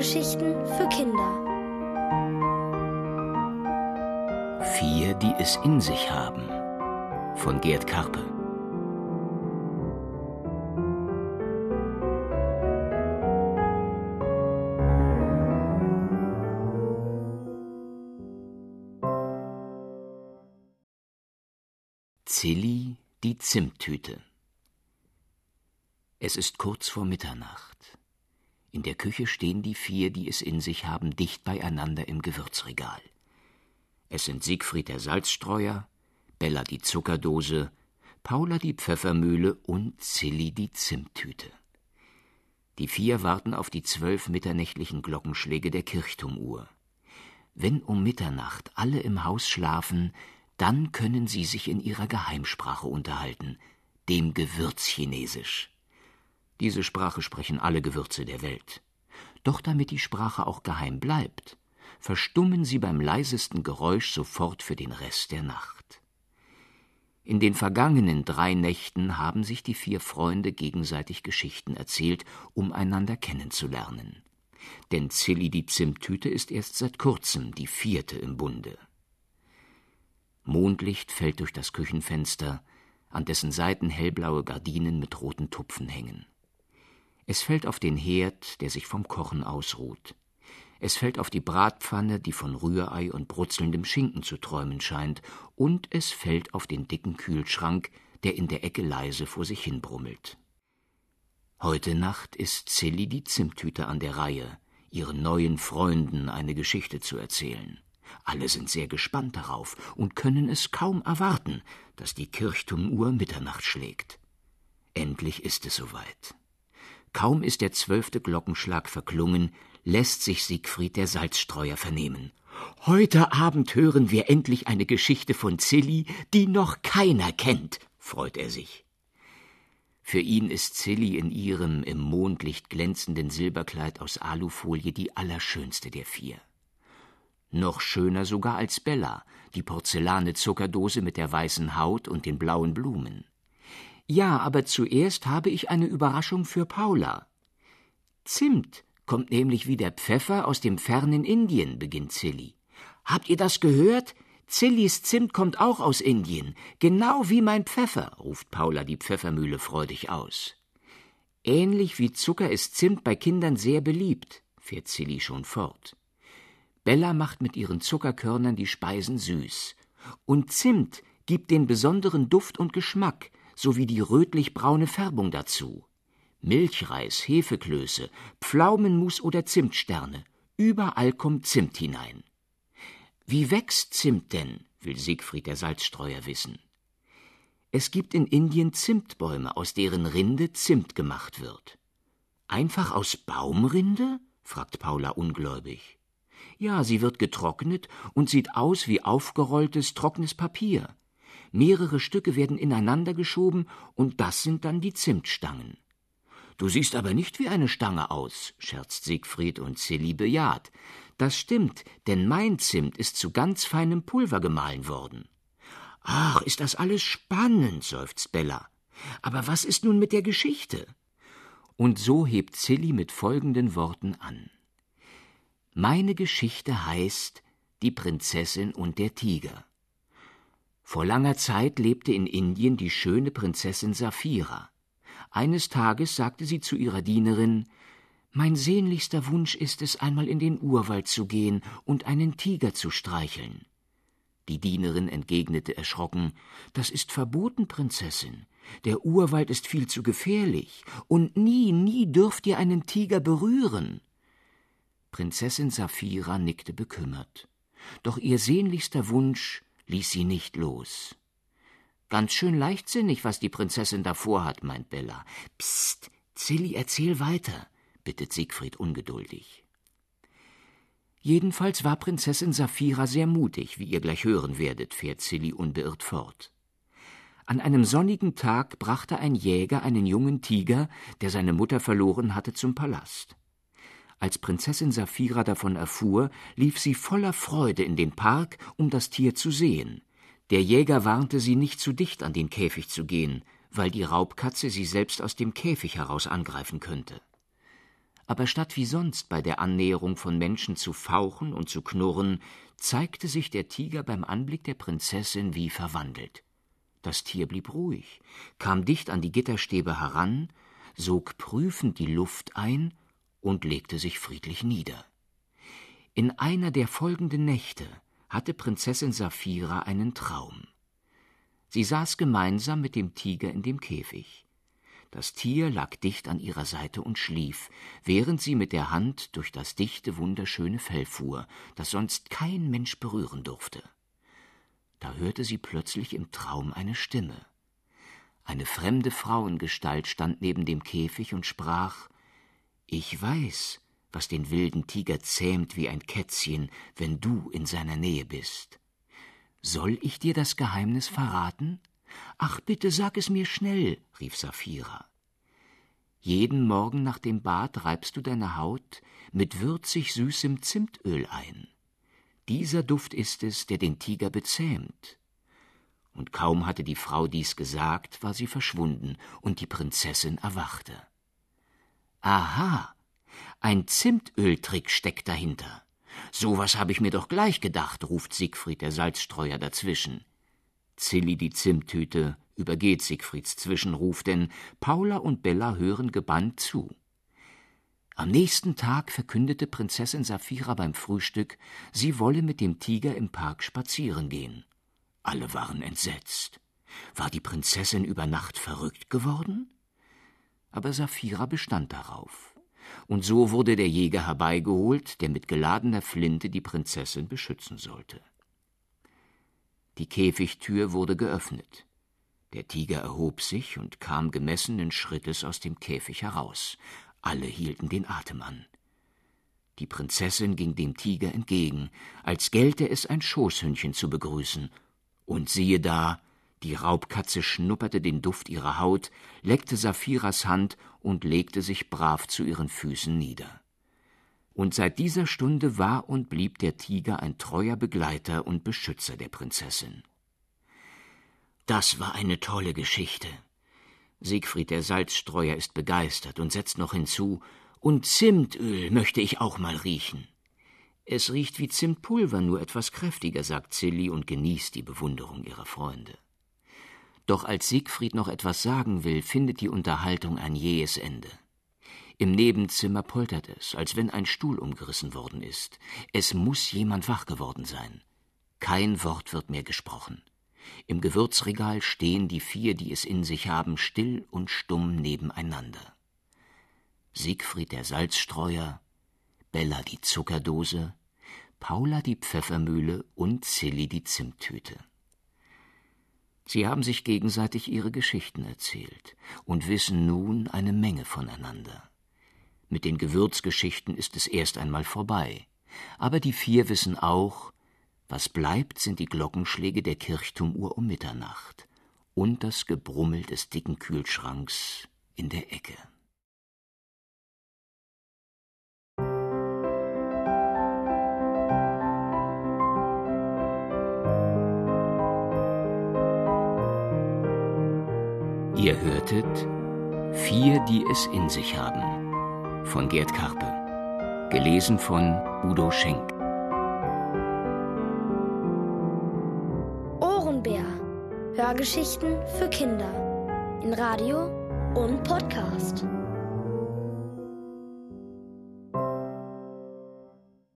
Hörgeschichten für Kinder. Vier, die es in sich haben. Von Gerd Karpe. Zilli, die Zimttüte. Es ist kurz vor Mitternacht. In der Küche stehen die vier, die es in sich haben, dicht beieinander im Gewürzregal. Es sind Siegfried der Salzstreuer, Bella die Zuckerdose, Paula die Pfeffermühle und Zilli die Zimttüte. Die vier warten auf die zwölf mitternächtlichen Glockenschläge der Kirchturmuhr. Wenn um Mitternacht alle im Haus schlafen, dann können sie sich in ihrer Geheimsprache unterhalten, dem Gewürzchinesisch. Diese Sprache sprechen alle Gewürze der Welt. Doch damit die Sprache auch geheim bleibt, verstummen sie beim leisesten Geräusch sofort für den Rest der Nacht. In den vergangenen drei Nächten haben sich die vier Freunde gegenseitig Geschichten erzählt, um einander kennenzulernen. Denn Zilli die Zimttüte ist erst seit kurzem die vierte im Bunde. Mondlicht fällt durch das Küchenfenster, an dessen Seiten hellblaue Gardinen mit roten Tupfen hängen. Es fällt auf den Herd, der sich vom Kochen ausruht. Es fällt auf die Bratpfanne, die von Rührei und brutzelndem Schinken zu träumen scheint, und es fällt auf den dicken Kühlschrank, der in der Ecke leise vor sich hin brummelt. Heute Nacht ist Zilli die Zimttüte an der Reihe, ihren neuen Freunden eine Geschichte zu erzählen. Alle sind sehr gespannt darauf und können es kaum erwarten, dass die Kirchturmuhr Mitternacht schlägt. Endlich ist es soweit. Kaum ist der zwölfte Glockenschlag verklungen, lässt sich Siegfried der Salzstreuer vernehmen. Heute Abend hören wir endlich eine Geschichte von Zilli, die noch keiner kennt, freut er sich. Für ihn ist Zilli in ihrem im Mondlicht glänzenden Silberkleid aus Alufolie die allerschönste der vier. Noch schöner sogar als Bella, die porzellanne Zuckerdose mit der weißen Haut und den blauen Blumen. Ja, aber zuerst habe ich eine Überraschung für Paula. Zimt kommt nämlich wie der Pfeffer aus dem fernen Indien, beginnt Zilli. Habt ihr das gehört? Zillis Zimt kommt auch aus Indien, genau wie mein Pfeffer, ruft Paula die Pfeffermühle freudig aus. Ähnlich wie Zucker ist Zimt bei Kindern sehr beliebt, fährt Zilli schon fort. Bella macht mit ihren Zuckerkörnern die Speisen süß. Und Zimt gibt den besonderen Duft und Geschmack, sowie die rötlich-braune Färbung dazu. Milchreis, Hefeklöße, Pflaumenmus oder Zimtsterne, überall kommt Zimt hinein. Wie wächst Zimt denn? will Siegfried der Salzstreuer wissen. Es gibt in Indien Zimtbäume, aus deren Rinde Zimt gemacht wird. Einfach aus Baumrinde? fragt Paula ungläubig. Ja, sie wird getrocknet und sieht aus wie aufgerolltes, trockenes Papier. Mehrere Stücke werden ineinander geschoben, und das sind dann die Zimtstangen. Du siehst aber nicht wie eine Stange aus, scherzt Siegfried und Silly bejaht. Das stimmt, denn mein Zimt ist zu ganz feinem Pulver gemahlen worden. Ach, ist das alles spannend, seufzt Bella. Aber was ist nun mit der Geschichte? Und so hebt Silly mit folgenden Worten an. Meine Geschichte heißt Die Prinzessin und der Tiger. Vor langer Zeit lebte in Indien die schöne Prinzessin Saphira. Eines Tages sagte sie zu ihrer Dienerin Mein sehnlichster Wunsch ist es, einmal in den Urwald zu gehen und einen Tiger zu streicheln. Die Dienerin entgegnete erschrocken Das ist verboten, Prinzessin. Der Urwald ist viel zu gefährlich, und nie, nie dürft ihr einen Tiger berühren. Prinzessin Saphira nickte bekümmert. Doch ihr sehnlichster Wunsch ließ sie nicht los. Ganz schön leichtsinnig, was die Prinzessin da vorhat, meint Bella. Psst, Zilli, erzähl weiter, bittet Siegfried ungeduldig. Jedenfalls war Prinzessin Saphira sehr mutig, wie ihr gleich hören werdet, fährt Zilli unbeirrt fort. An einem sonnigen Tag brachte ein Jäger einen jungen Tiger, der seine Mutter verloren hatte, zum Palast. Als Prinzessin Saphira davon erfuhr, lief sie voller Freude in den Park, um das Tier zu sehen. Der Jäger warnte sie, nicht zu dicht an den Käfig zu gehen, weil die Raubkatze sie selbst aus dem Käfig heraus angreifen könnte. aber statt wie sonst bei der Annäherung von Menschen zu fauchen und zu knurren, zeigte sich der Tiger beim Anblick der Prinzessin wie verwandelt. Das Tier blieb ruhig, kam dicht an die Gitterstäbe heran, sog prüfend die Luft ein und legte sich friedlich nieder. In einer der folgenden Nächte hatte Prinzessin Saphira einen Traum. Sie saß gemeinsam mit dem Tiger in dem Käfig. Das Tier lag dicht an ihrer Seite und schlief, während sie mit der Hand durch das dichte, wunderschöne Fell fuhr, das sonst kein Mensch berühren durfte. Da hörte sie plötzlich im Traum eine Stimme. Eine fremde Frauengestalt stand neben dem Käfig und sprach Ich weiß, was den wilden Tiger zähmt wie ein Kätzchen, wenn du in seiner Nähe bist. Soll ich dir das Geheimnis verraten? Ach, bitte sag es mir schnell, rief Saphira. Jeden Morgen nach dem Bad reibst du deine Haut mit würzig süßem Zimtöl ein. Dieser Duft ist es, der den Tiger bezähmt. Und kaum hatte die Frau dies gesagt, war sie verschwunden, und die Prinzessin erwachte. Aha, ein Zimtöltrick steckt dahinter. So was habe ich mir doch gleich gedacht, ruft Siegfried der Salzstreuer dazwischen. Zilli die Zimttüte übergeht Siegfrieds Zwischenruf, denn Paula und Bella hören gebannt zu. Am nächsten Tag verkündete Prinzessin Saphira beim Frühstück, sie wolle mit dem Tiger im Park spazieren gehen. Alle waren entsetzt. War die Prinzessin über Nacht verrückt geworden? Aber Saphira bestand darauf. Und so wurde der Jäger herbeigeholt, der mit geladener Flinte die Prinzessin beschützen sollte. Die Käfigtür wurde geöffnet. Der Tiger erhob sich und kam gemessenen Schrittes aus dem Käfig heraus. Alle hielten den Atem an. Die Prinzessin ging dem Tiger entgegen, als gelte es ein Schoßhündchen zu begrüßen. Und siehe da, die Raubkatze schnupperte den Duft ihrer Haut, leckte Saphiras Hand und legte sich brav zu ihren Füßen nieder und seit dieser Stunde war und blieb der Tiger ein treuer Begleiter und Beschützer der Prinzessin. Das war eine tolle Geschichte. Siegfried der Salzstreuer ist begeistert und setzt noch hinzu, und Zimtöl möchte ich auch mal riechen. Es riecht wie Zimtpulver, nur etwas kräftiger, sagt Silly und genießt die Bewunderung ihrer Freunde. Doch als Siegfried noch etwas sagen will, findet die Unterhaltung ein jähes Ende. Im Nebenzimmer poltert es, als wenn ein Stuhl umgerissen worden ist. Es muss jemand wach geworden sein. Kein Wort wird mehr gesprochen. Im Gewürzregal stehen die vier, die es in sich haben, still und stumm nebeneinander. Siegfried der Salzstreuer, Bella die Zuckerdose, Paula die Pfeffermühle und Silly die Zimttüte. Sie haben sich gegenseitig ihre Geschichten erzählt und wissen nun eine Menge voneinander. Mit den Gewürzgeschichten ist es erst einmal vorbei. Aber die vier wissen auch, was bleibt, sind die Glockenschläge der Kirchturmuhr um Mitternacht und das Gebrummel des dicken Kühlschranks in der Ecke. Hörtet Vier, die es in sich haben von Gerd Karpe. Gelesen von Udo Schenk. Ohrenbär. Hörgeschichten für Kinder. In Radio und Podcast.